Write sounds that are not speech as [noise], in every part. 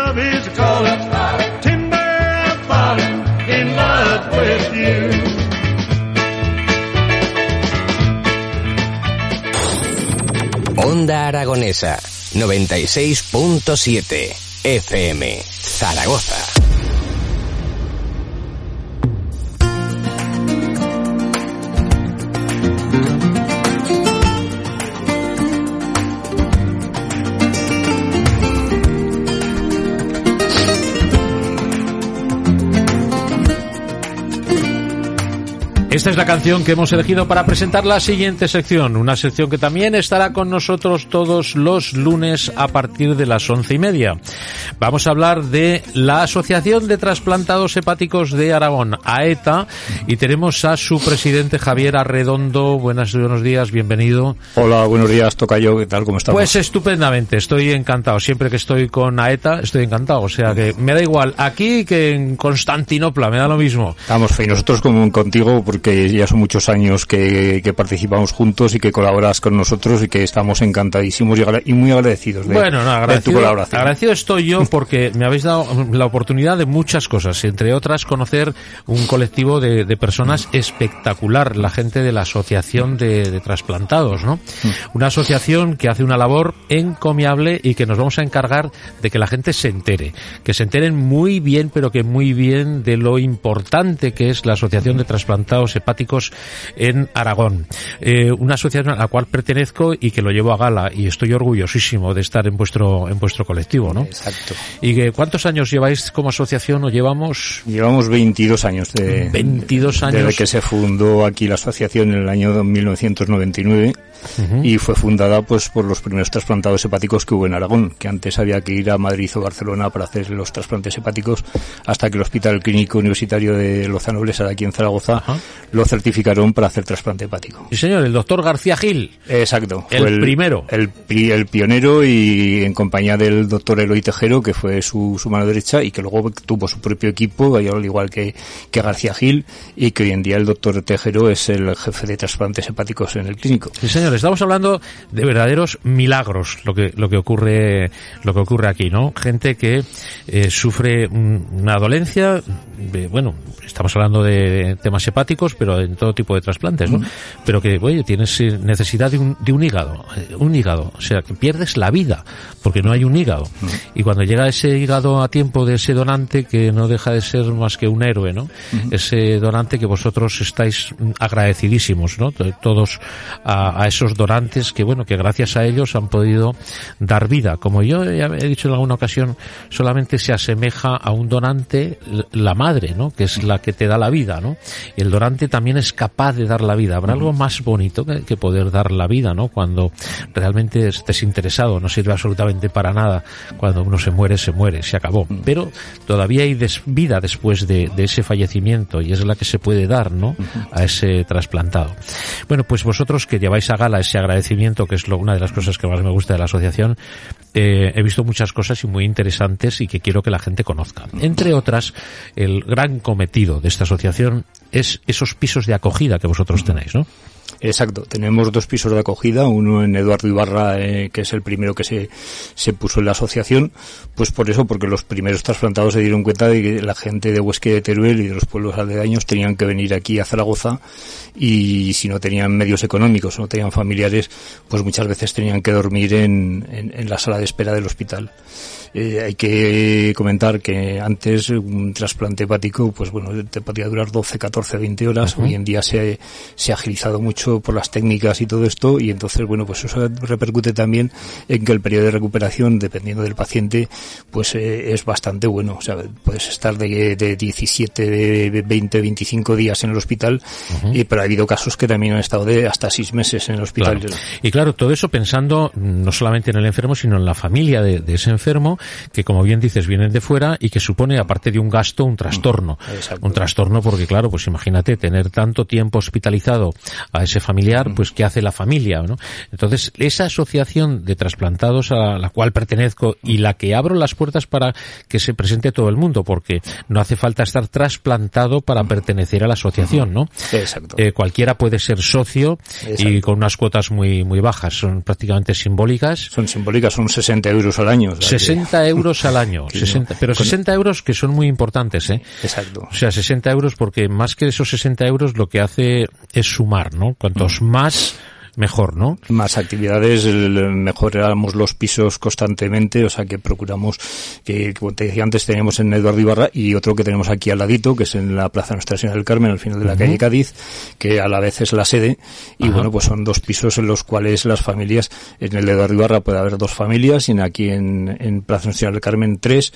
Love is calling, timber and falling Aragonesa 96.7 FM Zaragoza. Esta es la canción que hemos elegido para presentar la siguiente sección, una sección que también estará con nosotros todos los lunes a partir de las once y media. Vamos a hablar de la Asociación de Trasplantados Hepáticos de Aragón, AETA, y tenemos a su presidente Javier Arredondo. Buenas, buenos días, bienvenido. Hola, buenos días, Tocayo, ¿qué tal? ¿Cómo estamos? Pues estupendamente, estoy encantado. Siempre que estoy con AETA, estoy encantado. O sea que me da igual aquí que en Constantinopla, me da lo mismo. Estamos fe, y nosotros como contigo, porque ya son muchos años que, que participamos juntos y que colaboras con nosotros y que estamos encantadísimos y, agra- y muy agradecidos de, Bueno, no, de tu agradecido, colaboración. agradecido estoy yo porque me habéis dado la oportunidad de muchas cosas, entre otras conocer un colectivo de, de personas espectacular, la gente de la Asociación de, de Trasplantados, ¿no? Una asociación que hace una labor encomiable y que nos vamos a encargar de que la gente se entere, que se enteren muy bien, pero que muy bien de lo importante que es la Asociación de Trasplantados Hepáticos en Aragón. Eh, una asociación a la cual pertenezco y que lo llevo a gala y estoy orgullosísimo de estar en vuestro en vuestro colectivo, ¿no? Exacto. ¿Y que, cuántos años lleváis como asociación o llevamos? Llevamos 22 años de 22 años. desde que se fundó aquí la asociación en el año 1999 Y fue fundada pues por los primeros trasplantados hepáticos que hubo en Aragón, que antes había que ir a Madrid o Barcelona para hacer los trasplantes hepáticos hasta que el Hospital Clínico Universitario de Lozano Blesa de aquí en Zaragoza lo certificaron para hacer trasplante hepático. Sí, señor, el doctor García Gil. Exacto. El primero. El, pri- el pionero y en compañía del doctor Eloy Tejero, que fue su, su mano derecha y que luego tuvo su propio equipo, al igual que, que García Gil, y que hoy en día el doctor Tejero es el jefe de trasplantes hepáticos en el clínico. Sí, señor, estamos hablando de verdaderos milagros lo que lo que ocurre lo que ocurre aquí, ¿no? Gente que eh, sufre un- una dolencia, de- bueno, estamos hablando de temas hepáticos, pero en todo tipo de trasplantes, ¿no? Pero que, oye, tienes eh, necesidad de un, de un hígado, eh, un hígado, o sea, que pierdes la vida porque no hay un hígado. Y cuando llega ese hígado a tiempo de ese donante que no deja de ser más que un héroe, ¿no? Ese donante que vosotros estáis mm, agradecidísimos, ¿no? Todos a, a esos donantes que, bueno, que gracias a ellos han podido dar vida. Como yo ya he dicho en alguna ocasión, solamente se asemeja a un donante la madre, ¿no? Que es la que te da la vida, ¿no? El donante también es capaz de dar la vida. Habrá algo más bonito que, que poder dar la vida, ¿no? Cuando realmente estés interesado, no sirve absolutamente para nada. Cuando uno se muere, se muere, se acabó. Pero todavía hay des- vida después de, de ese fallecimiento y es la que se puede dar, ¿no? A ese trasplantado. Bueno, pues vosotros que lleváis a gala ese agradecimiento, que es lo, una de las cosas que más me gusta de la asociación, eh, he visto muchas cosas y muy interesantes y que quiero que la gente conozca. Entre otras, el gran cometido de esta asociación es esos pisos de acogida que vosotros tenéis, ¿no? Exacto, tenemos dos pisos de acogida, uno en Eduardo Ibarra, eh, que es el primero que se, se puso en la asociación, pues por eso, porque los primeros trasplantados se dieron cuenta de que la gente de Huesque de Teruel y de los pueblos aledaños tenían que venir aquí a Zaragoza y si no tenían medios económicos o no tenían familiares, pues muchas veces tenían que dormir en, en, en la sala de espera del hospital. Eh, hay que comentar que antes un trasplante hepático, pues bueno, te podía durar 12, 14, 20 horas. Hoy en día se, se ha agilizado mucho por las técnicas y todo esto y entonces, bueno, pues eso repercute también en que el periodo de recuperación, dependiendo del paciente, pues eh, es bastante bueno. O sea, puedes estar de, de 17, de 20, 25 días en el hospital, y, pero ha habido casos que también han estado de hasta 6 meses en el hospital. Claro. Y claro, todo eso pensando no solamente en el enfermo, sino en la familia de, de ese enfermo que como bien dices vienen de fuera y que supone aparte de un gasto un trastorno. Un trastorno porque claro, pues imagínate tener tanto tiempo hospitalizado a ese familiar, pues ¿qué hace la familia? ¿no? Entonces, esa asociación de trasplantados a la cual pertenezco y la que abro las puertas para que se presente todo el mundo, porque no hace falta estar trasplantado para pertenecer a la asociación, ¿no? Exacto. Eh, cualquiera puede ser socio y con unas cuotas muy muy bajas, son prácticamente simbólicas. Son simbólicas, son 60 euros al año. o sea que- 60 euros al año, [laughs] Que no. 60, pero Con- 60 euros que son muy importantes, ¿eh? Exacto. O sea, 60 euros porque más que esos 60 euros lo que hace es sumar, ¿no? Cuantos más, mejor, ¿no? más actividades, mejoramos los pisos constantemente, o sea que procuramos que, como te decía antes, teníamos en Eduardo Ibarra y otro que tenemos aquí al ladito, que es en la Plaza Nuestra Señora del Carmen, al final de la calle Cádiz, que a la vez es la sede, y Ajá. bueno, pues son dos pisos en los cuales las familias, en el de Eduardo Ibarra puede haber dos familias, y en aquí en, en Plaza Nuestra Señora del Carmen tres,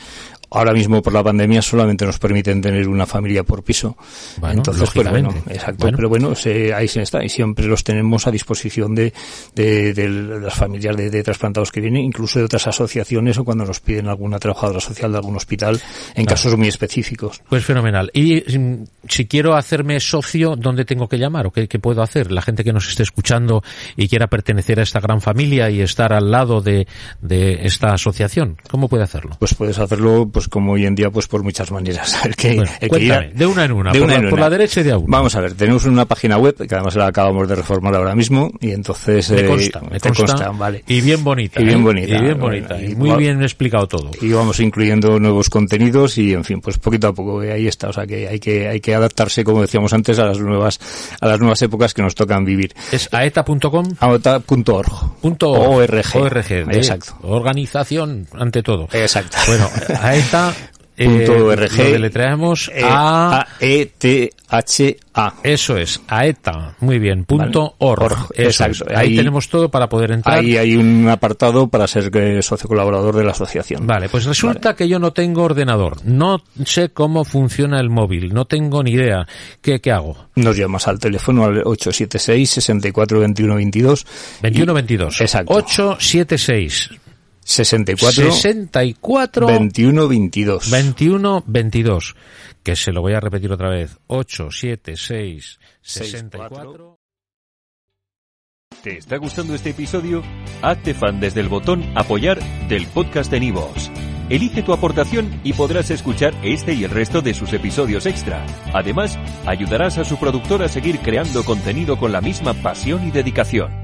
Ahora mismo por la pandemia solamente nos permiten tener una familia por piso. Bueno, Entonces, pues, bueno, exacto. Bueno. Pero bueno, se- ahí se está y siempre los tenemos a disposición de, de, de las familias de, de trasplantados que vienen, incluso de otras asociaciones o cuando nos piden alguna trabajadora social de algún hospital en casos muy específicos. Pues fenomenal. Y mm, si quiero hacerme socio, ¿dónde tengo que llamar o qué, qué puedo hacer? La gente que nos esté escuchando y quiera pertenecer a esta gran familia y estar al lado de, de esta asociación, ¿cómo puede hacerlo? Pues puedes hacerlo, pues como hoy en día, pues por muchas maneras. [laughs] El que, Bueno, el que ir a- cuéntame, de una en una, de por, una la, en por una. la derecha y de a uno. Vamos a ver, tenemos una página web que además la acabamos de reformar ahora mismo y entonces me eh, consta, me te consta, vale. y bien bonita. Y bien ¿eh? bonita, Y bien bueno, bonita. y y muy bien explicado todo. y vamos incluyendo nuevos contenidos y en fin pues poquito a poco eh, ahí está o sea que hay que hay que adaptarse como decíamos antes a las nuevas a las nuevas épocas que nos tocan vivir Es aeta.com. aota.org Punto ORG. ORG, Exacto. Organización ante todo. exacto Bueno, [laughs] aeta. eh, Punto org. Lo deletreamos Eh, a... A E T H A Eso es, aeta, muy bien, punto Vale. org. Org, exacto. Ahí, Ahí- tenemos todo para poder entrar. ahí hay un apartado para ser eh, socio colaborador de la asociación Vale, pues resulta que yo no tengo ordenador, no sé cómo funciona el móvil, no tengo ni idea. ¿Qué, qué hago? nos llamas al teléfono al 876 64 21 22 2122. Exacto. 876 64 64 21 22 21 22. Que se lo voy a repetir otra vez. 876 64 ¿Te está gustando este episodio? Hazte fan desde el botón Apoyar del podcast de Nivos. Elige tu aportación y podrás escuchar este y el resto de sus episodios extra. Además, ayudarás a su productor a seguir creando contenido con la misma pasión y dedicación.